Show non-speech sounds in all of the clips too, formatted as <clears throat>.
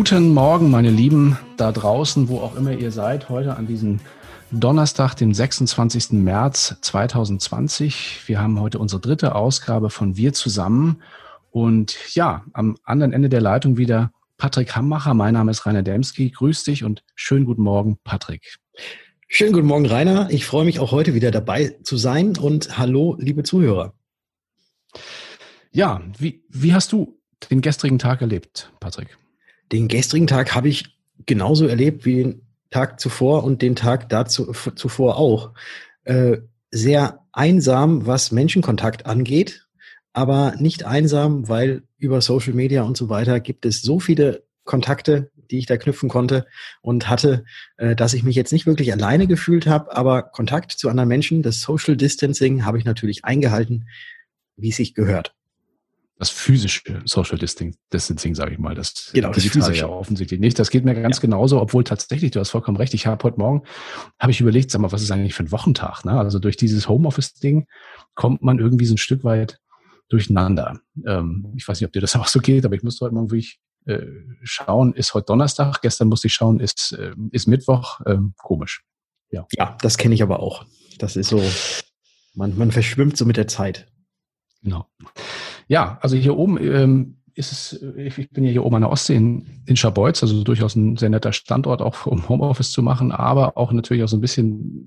Guten Morgen, meine Lieben da draußen, wo auch immer ihr seid, heute an diesem Donnerstag, den 26. März 2020. Wir haben heute unsere dritte Ausgabe von Wir zusammen. Und ja, am anderen Ende der Leitung wieder Patrick Hammacher. Mein Name ist Rainer Demski. Grüß dich und schönen guten Morgen, Patrick. Schönen guten Morgen, Rainer. Ich freue mich auch heute wieder dabei zu sein und hallo, liebe Zuhörer. Ja, wie, wie hast du den gestrigen Tag erlebt, Patrick? Den gestrigen Tag habe ich genauso erlebt wie den Tag zuvor und den Tag dazu, zuvor auch. Äh, sehr einsam, was Menschenkontakt angeht, aber nicht einsam, weil über Social Media und so weiter gibt es so viele Kontakte, die ich da knüpfen konnte und hatte, äh, dass ich mich jetzt nicht wirklich alleine gefühlt habe, aber Kontakt zu anderen Menschen, das Social Distancing habe ich natürlich eingehalten, wie es sich gehört das physische Social Distancing, sage ich mal. Das genau, das physische. ja offensichtlich nicht. Das geht mir ganz ja. genauso, obwohl tatsächlich, du hast vollkommen recht, ich habe heute Morgen, habe ich überlegt, sag mal, was ist eigentlich für ein Wochentag? Ne? Also durch dieses Homeoffice-Ding kommt man irgendwie so ein Stück weit durcheinander. Ähm, ich weiß nicht, ob dir das <laughs> auch so geht, aber ich musste heute Morgen wirklich äh, schauen, ist heute Donnerstag, gestern musste ich schauen, ist, äh, ist Mittwoch, ähm, komisch. Ja, ja das kenne ich aber auch. Das ist so, man, man verschwimmt so mit der Zeit. Genau. Ja, also hier oben ähm, ist es, ich bin ja hier oben an der Ostsee in, in Scharbeutz, also durchaus ein sehr netter Standort, auch um Homeoffice zu machen, aber auch natürlich auch so ein bisschen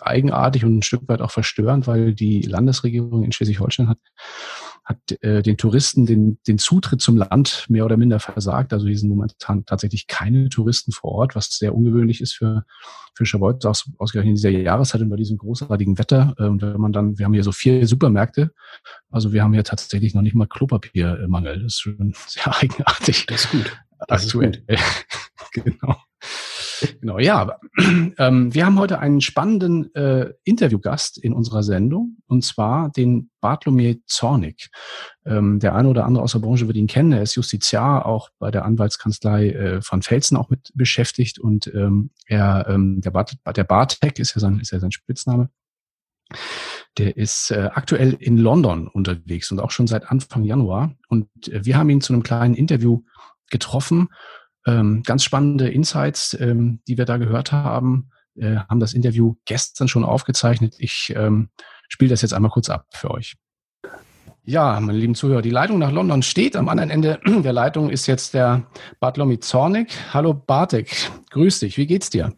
eigenartig und ein Stück weit auch verstörend, weil die Landesregierung in Schleswig-Holstein hat hat äh, den Touristen den, den Zutritt zum Land mehr oder minder versagt. Also hier sind momentan tatsächlich keine Touristen vor Ort, was sehr ungewöhnlich ist für, für Schabolz, aus, ausgerechnet in dieser Jahreszeit und bei diesem großartigen Wetter. Äh, und wenn man dann, wir haben hier so vier Supermärkte, also wir haben hier tatsächlich noch nicht mal Klopapiermangel. Das ist schon <laughs> sehr eigenartig. Das ist gut. Das Aktuell. Ist gut. <laughs> genau. Genau, ja. <clears throat> Ähm, wir haben heute einen spannenden äh, Interviewgast in unserer Sendung, und zwar den Bartlomier Zornig. Ähm, der eine oder andere aus der Branche wird ihn kennen. Er ist Justiziar, auch bei der Anwaltskanzlei äh, von Felsen auch mit beschäftigt. Und ähm, er, ähm, der, Bart, der Bartek ist ja sein, ist ja sein Spitzname. Der ist äh, aktuell in London unterwegs und auch schon seit Anfang Januar. Und äh, wir haben ihn zu einem kleinen Interview getroffen ähm, ganz spannende Insights, ähm, die wir da gehört haben, äh, haben das Interview gestern schon aufgezeichnet. Ich ähm, spiele das jetzt einmal kurz ab für euch. Ja, meine lieben Zuhörer, die Leitung nach London steht. Am anderen Ende <clears throat> der Leitung ist jetzt der Bartlomi Zornig. Hallo Bartek, grüß dich, wie geht's dir?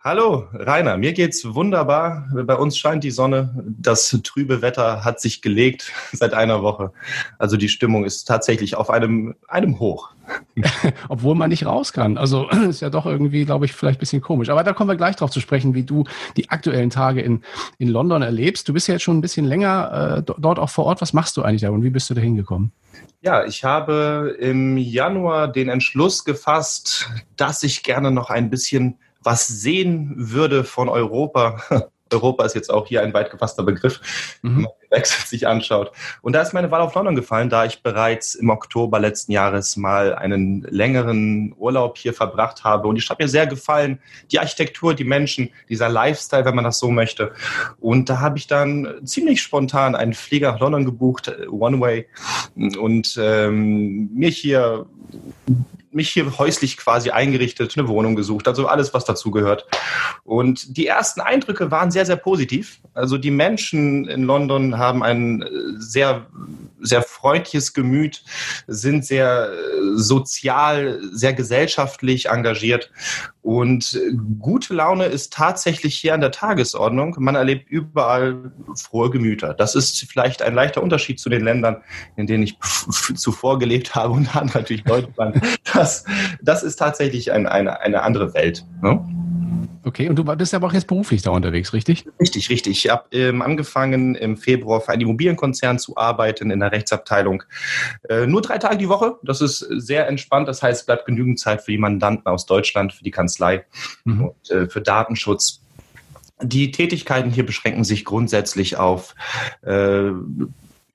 Hallo, Rainer. Mir geht's wunderbar. Bei uns scheint die Sonne. Das trübe Wetter hat sich gelegt <laughs> seit einer Woche. Also die Stimmung ist tatsächlich auf einem, einem Hoch. <laughs> Obwohl man nicht raus kann. Also <clears throat> ist ja doch irgendwie, glaube ich, vielleicht ein bisschen komisch. Aber da kommen wir gleich drauf zu sprechen, wie du die aktuellen Tage in, in London erlebst. Du bist ja jetzt schon ein bisschen länger äh, dort auch vor Ort. Was machst du eigentlich da und wie bist du da hingekommen? Ja, ich habe im Januar den Entschluss gefasst, dass ich gerne noch ein bisschen was sehen würde von Europa. <laughs> Europa ist jetzt auch hier ein weit gefasster Begriff, mhm. wenn man den Wechsel sich anschaut. Und da ist meine Wahl auf London gefallen, da ich bereits im Oktober letzten Jahres mal einen längeren Urlaub hier verbracht habe. Und die Stadt mir sehr gefallen. Die Architektur, die Menschen, dieser Lifestyle, wenn man das so möchte. Und da habe ich dann ziemlich spontan einen Flieger nach London gebucht, One Way, und ähm, mir hier mich hier häuslich quasi eingerichtet, eine Wohnung gesucht, also alles, was dazugehört. Und die ersten Eindrücke waren sehr, sehr positiv. Also die Menschen in London haben ein äh, sehr, sehr freundliches Gemüt, sind sehr äh, sozial, sehr gesellschaftlich engagiert. Und gute Laune ist tatsächlich hier an der Tagesordnung. Man erlebt überall frohe Gemüter. Das ist vielleicht ein leichter Unterschied zu den Ländern, in denen ich zuvor gelebt habe und dann <laughs> natürlich Deutschland. Das, das ist tatsächlich ein, eine, eine andere Welt. Ne? Okay, und du bist aber auch jetzt beruflich da unterwegs, richtig? Richtig, richtig. Ich habe ähm, angefangen im Februar für einen Immobilienkonzern zu arbeiten in der Rechtsabteilung. Äh, nur drei Tage die Woche. Das ist sehr entspannt. Das heißt, es bleibt genügend Zeit für die Mandanten aus Deutschland, für die Kanzlei mhm. und äh, für Datenschutz. Die Tätigkeiten hier beschränken sich grundsätzlich auf äh,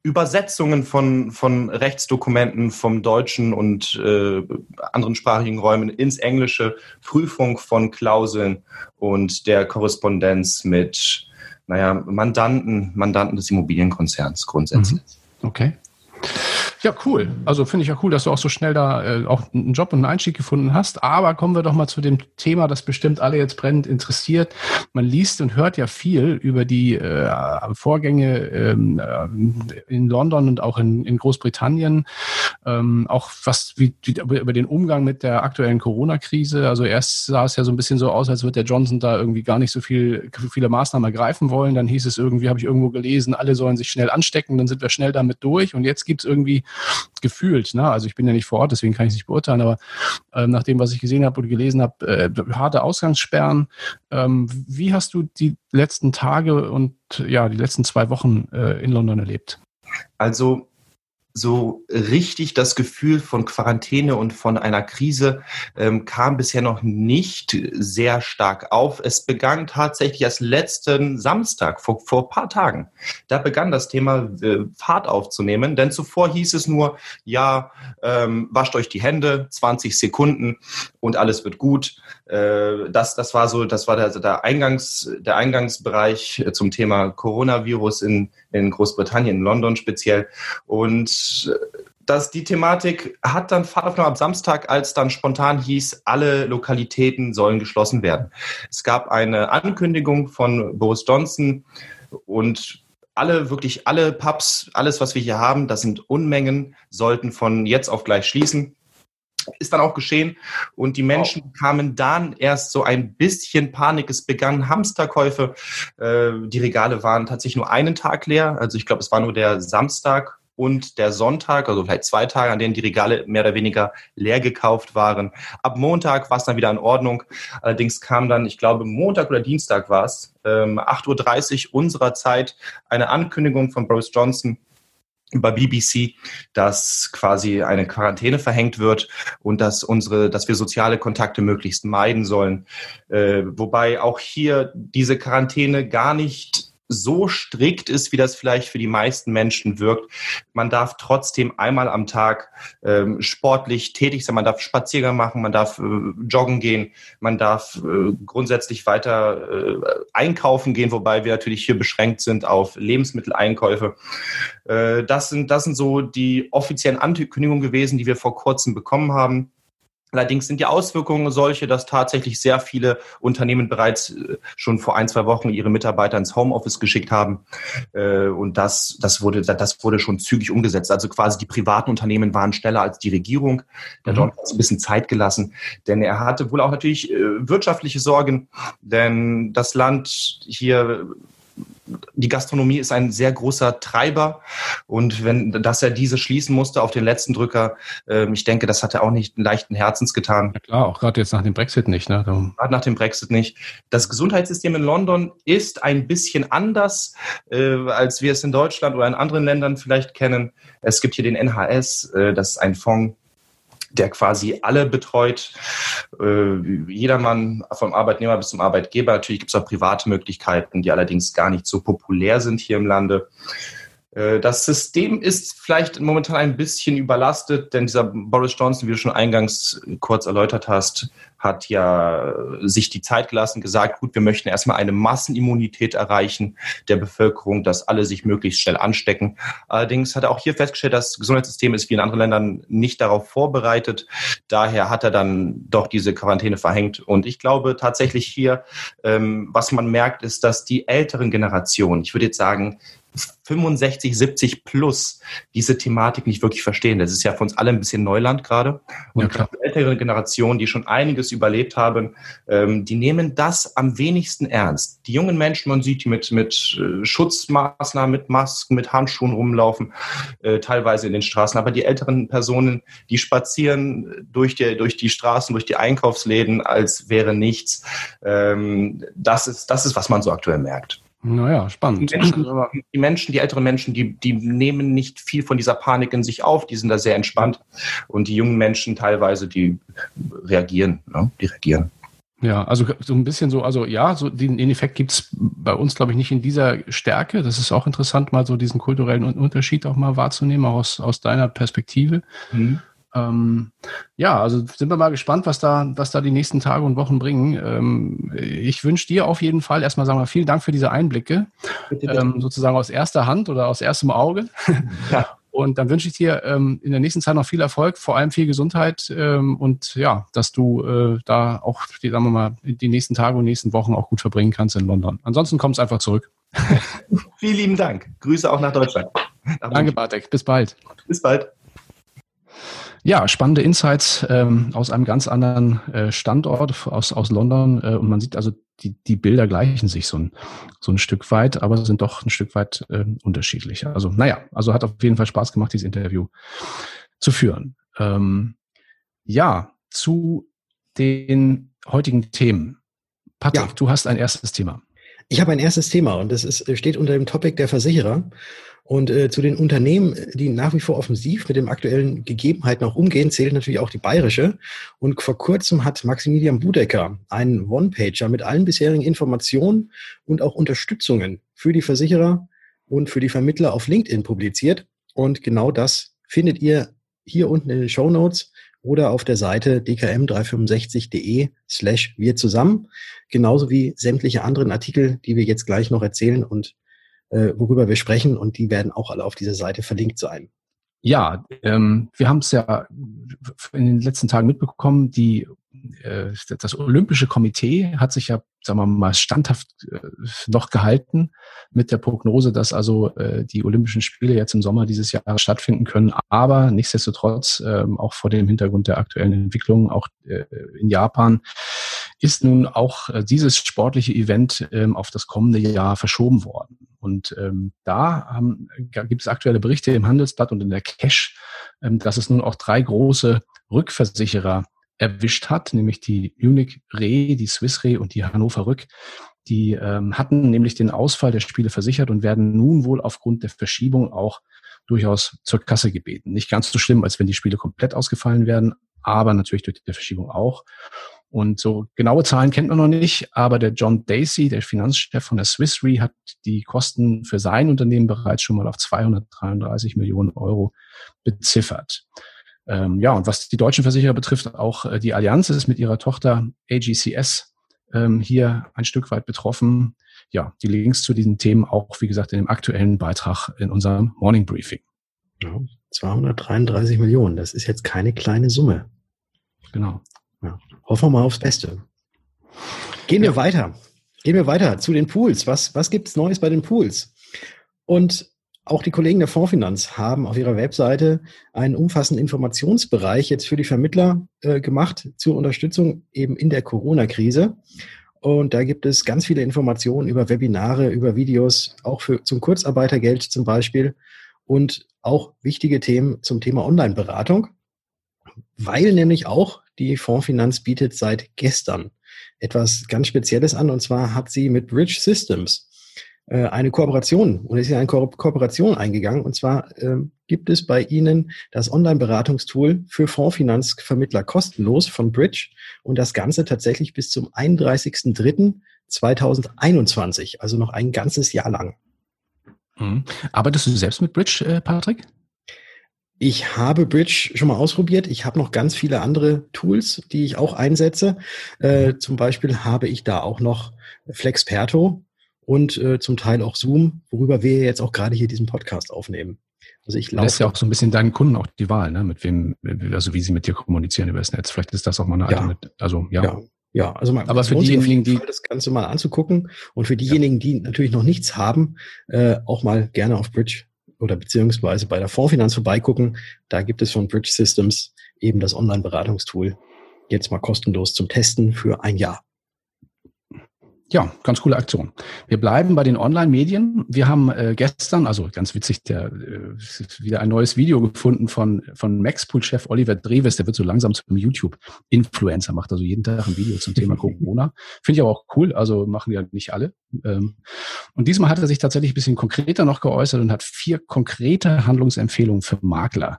Übersetzungen von, von Rechtsdokumenten vom deutschen und äh, anderen sprachigen Räumen ins Englische, Prüfung von Klauseln und der Korrespondenz mit naja, Mandanten, Mandanten des Immobilienkonzerns grundsätzlich. Mhm. Okay. Ja, cool. Also finde ich ja cool, dass du auch so schnell da äh, auch einen Job und einen Einstieg gefunden hast. Aber kommen wir doch mal zu dem Thema, das bestimmt alle jetzt brennend interessiert. Man liest und hört ja viel über die äh, Vorgänge ähm, äh, in London und auch in, in Großbritannien. Ähm, auch was wie, über den Umgang mit der aktuellen Corona-Krise. Also erst sah es ja so ein bisschen so aus, als würde der Johnson da irgendwie gar nicht so viel, viele Maßnahmen ergreifen wollen. Dann hieß es irgendwie, habe ich irgendwo gelesen, alle sollen sich schnell anstecken, dann sind wir schnell damit durch. Und jetzt gibt es irgendwie gefühlt. Ne? Also ich bin ja nicht vor Ort, deswegen kann ich es nicht beurteilen, aber äh, nach dem, was ich gesehen habe und gelesen habe, äh, harte Ausgangssperren. Ähm, wie hast du die letzten Tage und ja, die letzten zwei Wochen äh, in London erlebt? Also so richtig das Gefühl von Quarantäne und von einer Krise ähm, kam bisher noch nicht sehr stark auf. Es begann tatsächlich erst letzten Samstag, vor, vor paar Tagen. Da begann das Thema äh, Fahrt aufzunehmen, denn zuvor hieß es nur, ja, ähm, wascht euch die Hände, 20 Sekunden und alles wird gut. Äh, das, das war so, das war der, der, Eingangs, der Eingangsbereich zum Thema Coronavirus in, in Großbritannien, in London speziell. Und dass die Thematik hat dann Fahrt aufgenommen am Samstag, als dann spontan hieß, alle Lokalitäten sollen geschlossen werden. Es gab eine Ankündigung von Boris Johnson und alle, wirklich alle Pubs, alles, was wir hier haben, das sind Unmengen, sollten von jetzt auf gleich schließen. Ist dann auch geschehen und die Menschen wow. kamen dann erst so ein bisschen Panik. Es begannen Hamsterkäufe. Äh, die Regale waren tatsächlich nur einen Tag leer. Also ich glaube, es war nur der Samstag und der Sonntag, also vielleicht zwei Tage, an denen die Regale mehr oder weniger leer gekauft waren. Ab Montag war es dann wieder in Ordnung. Allerdings kam dann, ich glaube, Montag oder Dienstag war es, ähm, 8.30 Uhr unserer Zeit, eine Ankündigung von Boris Johnson, bei BBC, dass quasi eine Quarantäne verhängt wird und dass unsere, dass wir soziale Kontakte möglichst meiden sollen. Äh, wobei auch hier diese Quarantäne gar nicht so strikt ist, wie das vielleicht für die meisten Menschen wirkt. Man darf trotzdem einmal am Tag ähm, sportlich tätig sein, man darf Spaziergang machen, man darf äh, joggen gehen, man darf äh, grundsätzlich weiter äh, einkaufen gehen, wobei wir natürlich hier beschränkt sind auf Lebensmitteleinkäufe. Äh, das, sind, das sind so die offiziellen Ankündigungen gewesen, die wir vor kurzem bekommen haben. Allerdings sind die Auswirkungen solche, dass tatsächlich sehr viele Unternehmen bereits äh, schon vor ein, zwei Wochen ihre Mitarbeiter ins Homeoffice geschickt haben. Äh, und das, das, wurde, das wurde schon zügig umgesetzt. Also quasi die privaten Unternehmen waren schneller als die Regierung. Der mhm. Don hat ein bisschen Zeit gelassen, denn er hatte wohl auch natürlich äh, wirtschaftliche Sorgen, denn das Land hier die Gastronomie ist ein sehr großer Treiber und wenn, dass er diese schließen musste auf den letzten Drücker, äh, ich denke, das hat er auch nicht leichten Herzens getan. Ja klar, auch gerade jetzt nach dem Brexit nicht, ne? Gerade nach dem Brexit nicht. Das Gesundheitssystem in London ist ein bisschen anders, äh, als wir es in Deutschland oder in anderen Ländern vielleicht kennen. Es gibt hier den NHS, äh, das ist ein Fonds, der quasi alle betreut. Äh, jedermann vom Arbeitnehmer bis zum Arbeitgeber. Natürlich gibt es auch private Möglichkeiten, die allerdings gar nicht so populär sind hier im Lande. Äh, das System ist vielleicht momentan ein bisschen überlastet, denn dieser Boris Johnson, wie du schon eingangs kurz erläutert hast, hat ja sich die Zeit gelassen, gesagt, gut, wir möchten erstmal eine Massenimmunität erreichen der Bevölkerung, dass alle sich möglichst schnell anstecken. Allerdings hat er auch hier festgestellt, das Gesundheitssystem ist wie in anderen Ländern nicht darauf vorbereitet. Daher hat er dann doch diese Quarantäne verhängt. Und ich glaube tatsächlich hier, ähm, was man merkt, ist, dass die älteren Generationen, ich würde jetzt sagen, 65, 70 plus diese Thematik nicht wirklich verstehen. Das ist ja für uns alle ein bisschen Neuland gerade. Und ja, die ältere Generation, die schon einiges überlebt haben, ähm, die nehmen das am wenigsten ernst. Die jungen Menschen, man sieht die mit, mit äh, Schutzmaßnahmen, mit Masken, mit Handschuhen rumlaufen, äh, teilweise in den Straßen. Aber die älteren Personen, die spazieren durch die, durch die Straßen, durch die Einkaufsläden, als wäre nichts. Ähm, das ist, das ist, was man so aktuell merkt. Naja, spannend. Die Menschen, die, Menschen, die älteren Menschen, die, die nehmen nicht viel von dieser Panik in sich auf, die sind da sehr entspannt. Und die jungen Menschen teilweise, die reagieren, ne? die reagieren. Ja, also so ein bisschen so, also ja, so den, den Effekt gibt's bei uns, glaube ich, nicht in dieser Stärke. Das ist auch interessant, mal so diesen kulturellen Unterschied auch mal wahrzunehmen, auch aus, aus deiner Perspektive. Mhm. Ähm, ja, also sind wir mal gespannt, was da, was da die nächsten Tage und Wochen bringen. Ähm, ich wünsche dir auf jeden Fall erstmal sagen wir vielen Dank für diese Einblicke, bitte, bitte. Ähm, sozusagen aus erster Hand oder aus erstem Auge. <laughs> Ja. Und dann wünsche ich dir ähm, in der nächsten Zeit noch viel Erfolg, vor allem viel Gesundheit ähm, und ja, dass du äh, da auch, die, sagen wir mal, die nächsten Tage und nächsten Wochen auch gut verbringen kannst in London. Ansonsten kommst einfach zurück. <laughs> Vielen lieben Dank. Grüße auch nach Deutschland. Nach Danke, Bartek. Bis bald. Bis bald. Ja, spannende Insights ähm, aus einem ganz anderen äh, Standort, aus, aus London. Äh, und man sieht also, die, die Bilder gleichen sich so ein, so ein Stück weit, aber sind doch ein Stück weit äh, unterschiedlich. Also, naja, also hat auf jeden Fall Spaß gemacht, dieses Interview zu führen. Ähm, ja, zu den heutigen Themen. Patrick, ja. du hast ein erstes Thema. Ich habe ein erstes Thema und das ist, steht unter dem Topic der Versicherer. Und äh, zu den Unternehmen, die nach wie vor offensiv mit den aktuellen Gegebenheiten auch umgehen, zählt natürlich auch die bayerische. Und vor kurzem hat Maximilian Budecker einen One-Pager mit allen bisherigen Informationen und auch Unterstützungen für die Versicherer und für die Vermittler auf LinkedIn publiziert. Und genau das findet ihr hier unten in den Show Notes oder auf der Seite dkm365.de slash wir zusammen, genauso wie sämtliche anderen Artikel, die wir jetzt gleich noch erzählen und äh, worüber wir sprechen. Und die werden auch alle auf dieser Seite verlinkt sein. Ja, ähm, wir haben es ja in den letzten Tagen mitbekommen, die das Olympische Komitee hat sich ja, sagen wir mal, standhaft äh, noch gehalten mit der Prognose, dass also äh, die Olympischen Spiele jetzt im Sommer dieses Jahres stattfinden können. Aber nichtsdestotrotz, ähm, auch vor dem Hintergrund der aktuellen Entwicklungen, auch äh, in Japan, ist nun auch äh, dieses sportliche Event ähm, auf das kommende Jahr verschoben worden. Und ähm, da gibt es aktuelle Berichte im Handelsblatt und in der Cash, dass es nun auch drei große Rückversicherer erwischt hat, nämlich die Munich Re, die Swiss Re und die Hannover Rück. Die ähm, hatten nämlich den Ausfall der Spiele versichert und werden nun wohl aufgrund der Verschiebung auch durchaus zur Kasse gebeten. Nicht ganz so schlimm, als wenn die Spiele komplett ausgefallen werden, aber natürlich durch die Verschiebung auch. Und so genaue Zahlen kennt man noch nicht, aber der John Dacey, der Finanzchef von der Swiss Re, hat die Kosten für sein Unternehmen bereits schon mal auf 233 Millionen Euro beziffert. Ähm, ja, und was die deutschen Versicherer betrifft, auch äh, die Allianz ist mit ihrer Tochter AGCS ähm, hier ein Stück weit betroffen. Ja, die Links zu diesen Themen auch, wie gesagt, in dem aktuellen Beitrag in unserem Morning Briefing. Ja, 233 Millionen, das ist jetzt keine kleine Summe. Genau. Ja. Hoffen wir mal aufs Beste. Gehen wir ja. weiter. Gehen wir weiter zu den Pools. Was, was gibt es Neues bei den Pools? Und auch die Kollegen der Fondsfinanz haben auf ihrer Webseite einen umfassenden Informationsbereich jetzt für die Vermittler äh, gemacht zur Unterstützung eben in der Corona-Krise. Und da gibt es ganz viele Informationen über Webinare, über Videos, auch für, zum Kurzarbeitergeld zum Beispiel und auch wichtige Themen zum Thema Online-Beratung, weil nämlich auch die Fondsfinanz bietet seit gestern etwas ganz Spezielles an. Und zwar hat sie mit Bridge Systems äh, eine Kooperation und ist in eine Ko Kooperation eingegangen. Und zwar äh, gibt es bei Ihnen das Online-Beratungstool für Fondsfinanzvermittler kostenlos von Bridge und das Ganze tatsächlich bis zum 31.03.2021, also noch ein ganzes Jahr lang. Mhm. Arbeitest du selbst mit Bridge, äh, Patrick? Ich habe Bridge schon mal ausprobiert. Ich habe noch ganz viele andere Tools, die ich auch einsetze. Äh, zum Beispiel habe ich da auch noch Flexperto und äh, zum Teil auch Zoom, worüber wir jetzt auch gerade hier diesen Podcast aufnehmen. Also ich laufe. Das ist ja auch so ein bisschen deinen Kunden auch die Wahl, ne? Mit wem, also wie sie mit dir kommunizieren über das Netz. Vielleicht ist das auch mal eine ja. Alternative. Also ja. ja. Ja, also mal, aber für diejenigen, die das Ganze mal anzugucken und für diejenigen, die natürlich noch nichts haben, äh, auch mal gerne auf Bridge oder beziehungsweise bei der Fondsfinanz vorbeigucken. Da gibt es von Bridge Systems eben das Online-Beratungstool jetzt mal kostenlos zum Testen für ein Jahr. Ja, ganz coole Aktion. Wir bleiben bei den Online-Medien. Wir haben äh, gestern, also ganz witzig, der äh, wieder ein neues Video gefunden von von Maxpool-Chef Oliver Dreves. Der wird so langsam zum YouTube-Influencer, macht also jeden Tag ein Video zum Thema <laughs> Corona. Finde ich aber auch cool. Also machen ja nicht alle. Ähm, und diesmal hat er sich tatsächlich ein bisschen konkreter noch geäußert und hat vier konkrete Handlungsempfehlungen für Makler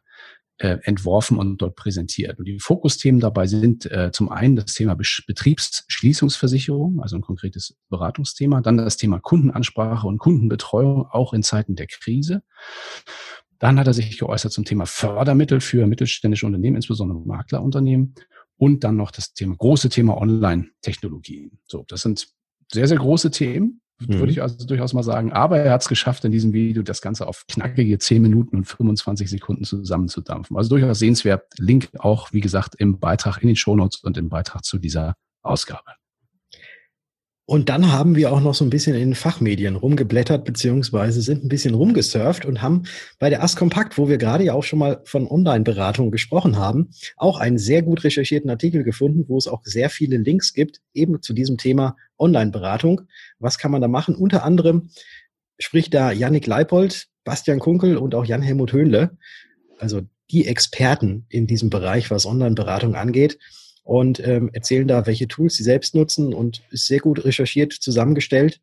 äh, entworfen und dort präsentiert. Und die Fokusthemen dabei sind äh, zum einen das Thema Betriebsschließungsversicherung, also ein konkretes Beratungsthema, dann das Thema Kundenansprache und Kundenbetreuung, auch in Zeiten der Krise. Dann hat er sich geäußert zum Thema Fördermittel für mittelständische Unternehmen, insbesondere Maklerunternehmen. Und dann noch das Thema, große Thema Online-Technologien. So, das sind sehr, sehr große Themen. Mhm. würde ich also durchaus mal sagen. Aber er hat es geschafft, in diesem Video das Ganze auf knackige 10 Minuten und 25 Sekunden zusammenzudampfen. Also durchaus sehenswert. Link auch, wie gesagt, im Beitrag in den Shownotes und im Beitrag zu dieser Ausgabe. Und dann haben wir auch noch so ein bisschen in den Fachmedien rumgeblättert, beziehungsweise sind ein bisschen rumgesurft und haben bei der Ask Kompakt, wo wir gerade ja auch schon mal von Online-Beratung gesprochen haben, auch einen sehr gut recherchierten Artikel gefunden, wo es auch sehr viele Links gibt, eben zu diesem Thema Online-Beratung. Was kann man da machen? Unter anderem spricht da Yannick Leipold, Bastian Kunkel und auch Jan-Helmut Höhnle, also die Experten in diesem Bereich, was Online-Beratung angeht und ähm, erzählen da, welche Tools sie selbst nutzen und ist sehr gut recherchiert zusammengestellt.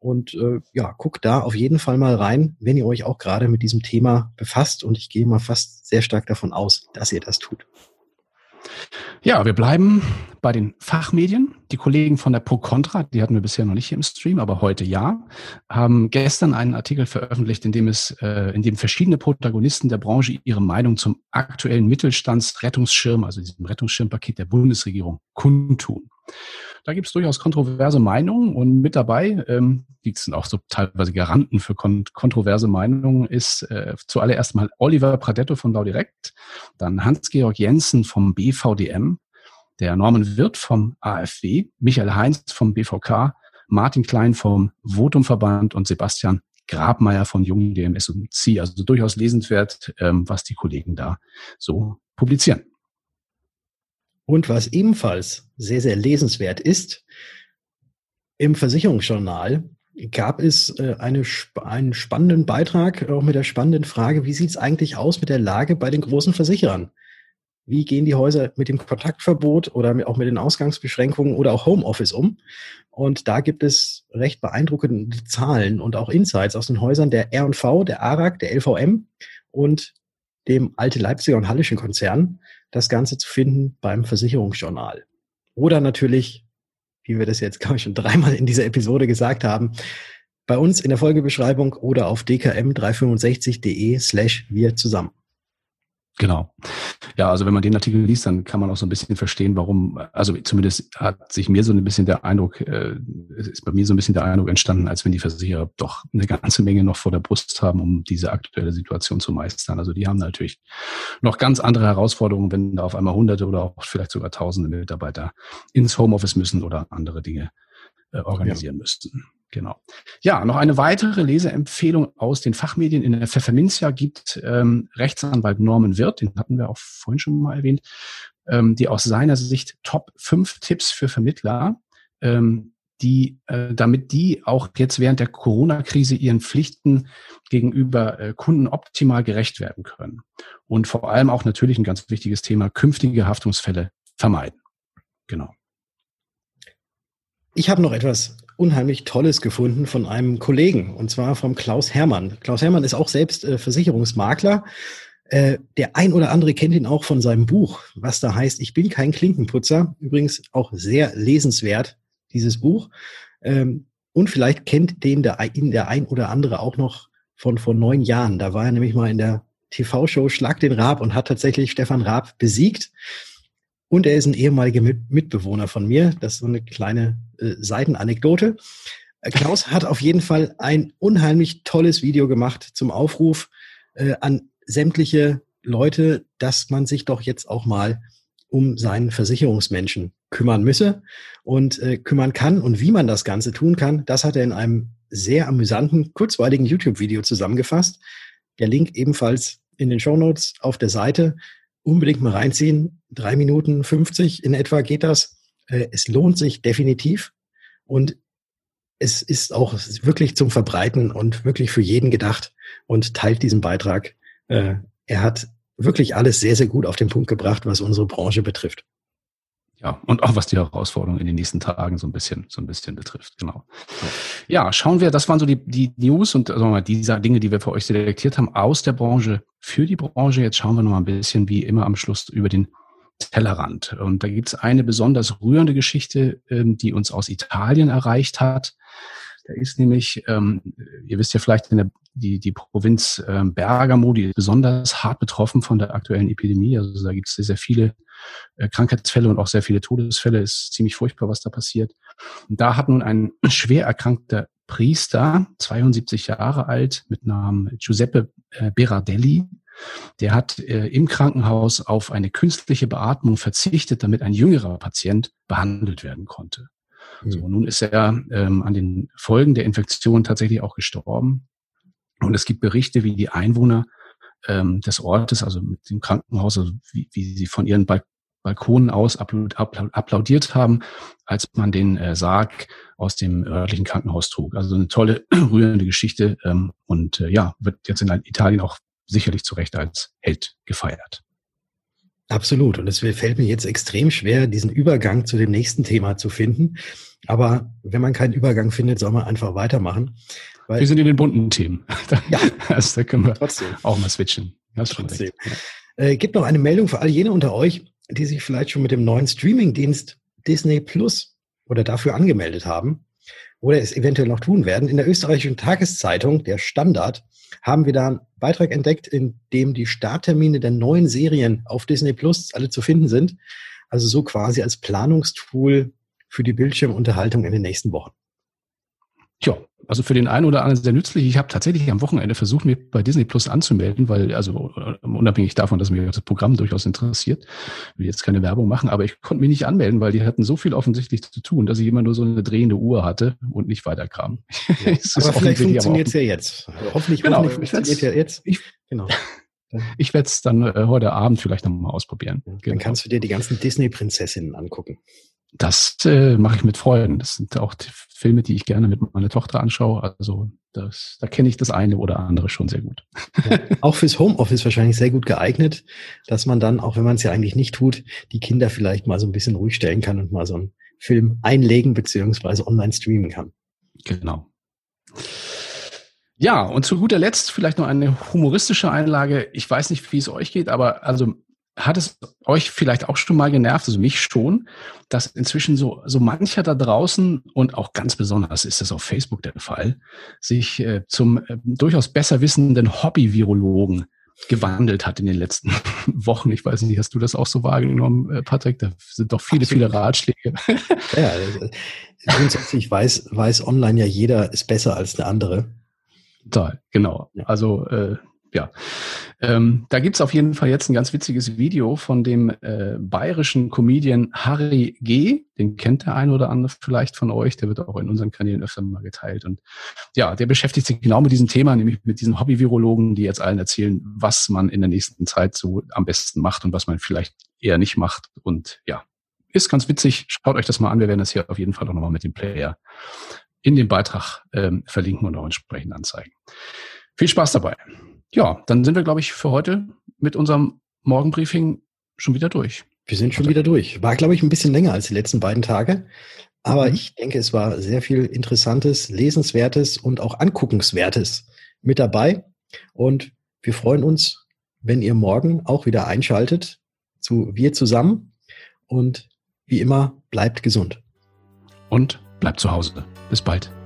Und äh, ja, guckt da auf jeden Fall mal rein, wenn ihr euch auch gerade mit diesem Thema befasst. Und ich gehe mal fast sehr stark davon aus, dass ihr das tut. Ja, wir bleiben bei den Fachmedien. Die Kollegen von der Pro Contra, die hatten wir bisher noch nicht hier im Stream, aber heute ja, haben gestern einen Artikel veröffentlicht, in dem es, äh, in dem verschiedene Protagonisten der Branche ihre Meinung zum aktuellen Mittelstandsrettungsschirm, also diesem Rettungsschirmpaket der Bundesregierung, kundtun. Da gibt es durchaus kontroverse Meinungen und mit dabei, ähm, die sind auch so teilweise Garanten für kon kontroverse Meinungen, ist äh, zuallererst mal Oliver Pradetto von Baudirekt, dann Hans-Georg Jensen vom BVDM, der Norman Wirth vom AfW, Michael Heinz vom BVK, Martin Klein vom Votumverband und Sebastian Grabmeier von Jungen DMS und C. Also durchaus lesenswert, ähm, was die Kollegen da so publizieren. Und was ebenfalls sehr, sehr lesenswert ist, im Versicherungsjournal gab es äh, eine, einen spannenden Beitrag, auch mit der spannenden Frage, wie sieht es eigentlich aus mit der Lage bei den großen Versicherern? Wie gehen die Häuser mit dem Kontaktverbot oder auch mit den Ausgangsbeschränkungen oder auch Homeoffice um? Und da gibt es recht beeindruckende Zahlen und auch Insights aus den Häusern der R&V, der ARAG, der LVM und dem Alte Leipziger und Hallischen Konzern das Ganze zu finden beim Versicherungsjournal. Oder natürlich, wie wir das jetzt, glaube ich, schon dreimal in dieser Episode gesagt haben, bei uns in der Folgebeschreibung oder auf dkm365.de slash wir zusammen. Genau. Ja, also wenn man den Artikel liest, dann kann man auch so ein bisschen verstehen, warum, also zumindest hat sich mir so ein bisschen der Eindruck, äh, ist bei mir so ein bisschen der Eindruck entstanden, als wenn die Versicherer doch eine ganze Menge noch vor der Brust haben, um diese aktuelle Situation zu meistern. Also die haben natürlich noch ganz andere Herausforderungen, wenn da auf einmal Hunderte oder auch vielleicht sogar Tausende Mitarbeiter ins Homeoffice müssen oder andere Dinge äh, organisieren ja. müssten. Genau. Ja, noch eine weitere Leseempfehlung aus den Fachmedien. In der Pfefferminzia gibt ähm, Rechtsanwalt Norman Wirth, den hatten wir auch vorhin schon mal erwähnt, ähm, die aus seiner Sicht Top 5 Tipps für Vermittler, ähm, die, äh, damit die auch jetzt während der Corona-Krise ihren Pflichten gegenüber äh, Kunden optimal gerecht werden können. Und vor allem auch natürlich ein ganz wichtiges Thema, künftige Haftungsfälle vermeiden. Genau. Ich habe noch etwas unheimlich Tolles gefunden von einem Kollegen, und zwar vom Klaus Hermann. Klaus Hermann ist auch selbst äh, Versicherungsmakler. Äh, der ein oder andere kennt ihn auch von seinem Buch, was da heißt, ich bin kein Klinkenputzer. Übrigens auch sehr lesenswert, dieses Buch. Ähm, und vielleicht kennt den der, ihn der ein oder andere auch noch von vor neun Jahren. Da war er nämlich mal in der TV-Show Schlag den Raab und hat tatsächlich Stefan Raab besiegt. Und er ist ein ehemaliger Mitbewohner von mir. Das ist so eine kleine äh, Seitenanekdote. Äh, Klaus hat auf jeden Fall ein unheimlich tolles Video gemacht zum Aufruf äh, an sämtliche Leute, dass man sich doch jetzt auch mal um seinen Versicherungsmenschen kümmern müsse und äh, kümmern kann und wie man das Ganze tun kann, das hat er in einem sehr amüsanten, kurzweiligen YouTube-Video zusammengefasst. Der Link ebenfalls in den Show Notes auf der Seite unbedingt mal reinziehen. Drei Minuten 50 in etwa geht das. Äh, es lohnt sich definitiv und es ist auch wirklich zum Verbreiten und wirklich für jeden gedacht und teilt diesen Beitrag. Äh, er hat wirklich alles sehr, sehr gut auf den Punkt gebracht, was unsere Branche betrifft. Ja, und auch was die Herausforderungen in den nächsten Tagen so ein bisschen, so ein bisschen betrifft, genau. Ja, schauen wir, das waren so die, die News und sagen wir mal, diese Dinge, die wir für euch selektiert haben, aus der Branche für die Branche. Jetzt schauen wir noch mal ein bisschen, wie immer am Schluss, über den Tellerrand. Und da gibt es eine besonders rührende Geschichte, ähm, die uns aus Italien erreicht hat. Da ist nämlich, ähm, ihr wisst ja vielleicht, der, die, die Provinz ähm, Bergamo, die ist besonders hart betroffen von der aktuellen Epidemie. Also da gibt es sehr, sehr viele Krankheitsfälle und auch sehr viele Todesfälle. Ist ziemlich furchtbar, was da passiert. Und da hat nun ein <clears throat> schwer erkrankter Priester, 72 Jahre alt, mit Namen Giuseppe äh, Berardelli. Der hat äh, im Krankenhaus auf eine künstliche Beatmung verzichtet, damit ein jüngerer Patient behandelt werden konnte. Mhm. So, nun ist er ähm, an den Folgen der Infektion tatsächlich auch gestorben. Und es gibt Berichte, wie die Einwohner ähm, des Ortes, also mit dem Krankenhaus, also wie, wie sie von ihren Balk Balkonen aus applaudiert haben, als man den äh, Sarg aus dem örtlichen Krankenhaus trug. Also eine tolle, <clears throat> rührende Geschichte ähm, und äh, ja, wird jetzt in Italien auch sicherlich zu Recht als Held gefeiert. Absolut. Und es fällt mir jetzt extrem schwer, diesen Übergang zu dem nächsten Thema zu finden. Aber wenn man keinen Übergang findet, soll man einfach weitermachen. Wir sind in den bunten Themen. <laughs> ja, also, da können wir Trotzdem. auch mal switchen. Schon Trotzdem. Äh, gibt noch eine Meldung für all jene unter euch, die sich vielleicht schon mit dem neuen Streamingdienst Disney Plus oder dafür angemeldet haben oder es eventuell noch tun werden. In der österreichischen Tageszeitung, der Standard, haben wir da einen Beitrag entdeckt, in dem die Starttermine der neuen Serien auf Disney Plus alle zu finden sind. Also so quasi als Planungstool für die Bildschirmunterhaltung in den nächsten Wochen. Tja, also für den einen oder anderen sehr nützlich. Ich habe tatsächlich am Wochenende versucht, mich bei Disney Plus anzumelden, weil, also äh, unabhängig davon, dass mich das Programm durchaus interessiert, will jetzt keine Werbung machen, aber ich konnte mich nicht anmelden, weil die hatten so viel offensichtlich zu tun, dass ich immer nur so eine drehende Uhr hatte und nicht weiterkam. Ja, <laughs> aber vielleicht funktioniert es ja jetzt. Hoffentlich, genau, hoffentlich funktioniert ja jetzt. Ich, genau. Ich werde es dann äh, heute Abend vielleicht nochmal ausprobieren. Dann genau. kannst du dir die ganzen Disney-Prinzessinnen angucken. Das äh, mache ich mit Freuden. Das sind auch die Filme, die ich gerne mit meiner Tochter anschaue. Also das, da kenne ich das eine oder andere schon sehr gut. Ja, auch fürs Homeoffice wahrscheinlich sehr gut geeignet, dass man dann, auch wenn man es ja eigentlich nicht tut, die Kinder vielleicht mal so ein bisschen ruhig stellen kann und mal so einen Film einlegen beziehungsweise online streamen kann. Genau. Ja, und zu guter Letzt vielleicht noch eine humoristische Einlage. Ich weiß nicht, wie es euch geht, aber also hat es euch vielleicht auch schon mal genervt, also mich schon, dass inzwischen so, so mancher da draußen und auch ganz besonders ist das auf Facebook der Fall, sich äh, zum äh, durchaus besser wissenden Hobby-Virologen gewandelt hat in den letzten <laughs> Wochen. Ich weiß nicht, hast du das auch so wahrgenommen, äh, Patrick? Da sind doch viele, Absolut. viele Ratschläge. <laughs> Ja, also, grundsätzlich weiß, weiß online ja jeder ist besser als der andere. Total, genau. Also äh, ja, ähm, da gibt's auf jeden Fall jetzt ein ganz witziges Video von dem äh, bayerischen Comedian Harry G. Den kennt der ein oder andere vielleicht von euch. Der wird auch in unseren Kanälen öfter mal geteilt. Und ja, der beschäftigt sich genau mit diesem Thema, nämlich mit diesen Hobby-Virologen, die jetzt allen erzählen, was man in der nächsten Zeit so am besten macht und was man vielleicht eher nicht macht. Und ja, ist ganz witzig. Schaut euch das mal an. Wir werden das hier auf jeden Fall auch nochmal mit dem Player in dem Beitrag ähm, verlinken und auch entsprechend anzeigen. Viel Spaß dabei ja, dann sind wir, glaube ich, für heute mit unserem Morgenbriefing schon wieder durch. Wir sind schon wieder durch. War, glaube ich, ein bisschen länger als die letzten beiden Tage. Aber mhm. ich denke, es war sehr viel Interessantes, Lesenswertes und auch Anguckenswertes mit dabei. Und wir freuen uns, wenn ihr morgen auch wieder einschaltet zu Wir zusammen. Und wie immer, bleibt gesund. Und bleibt zu Hause. Bis bald.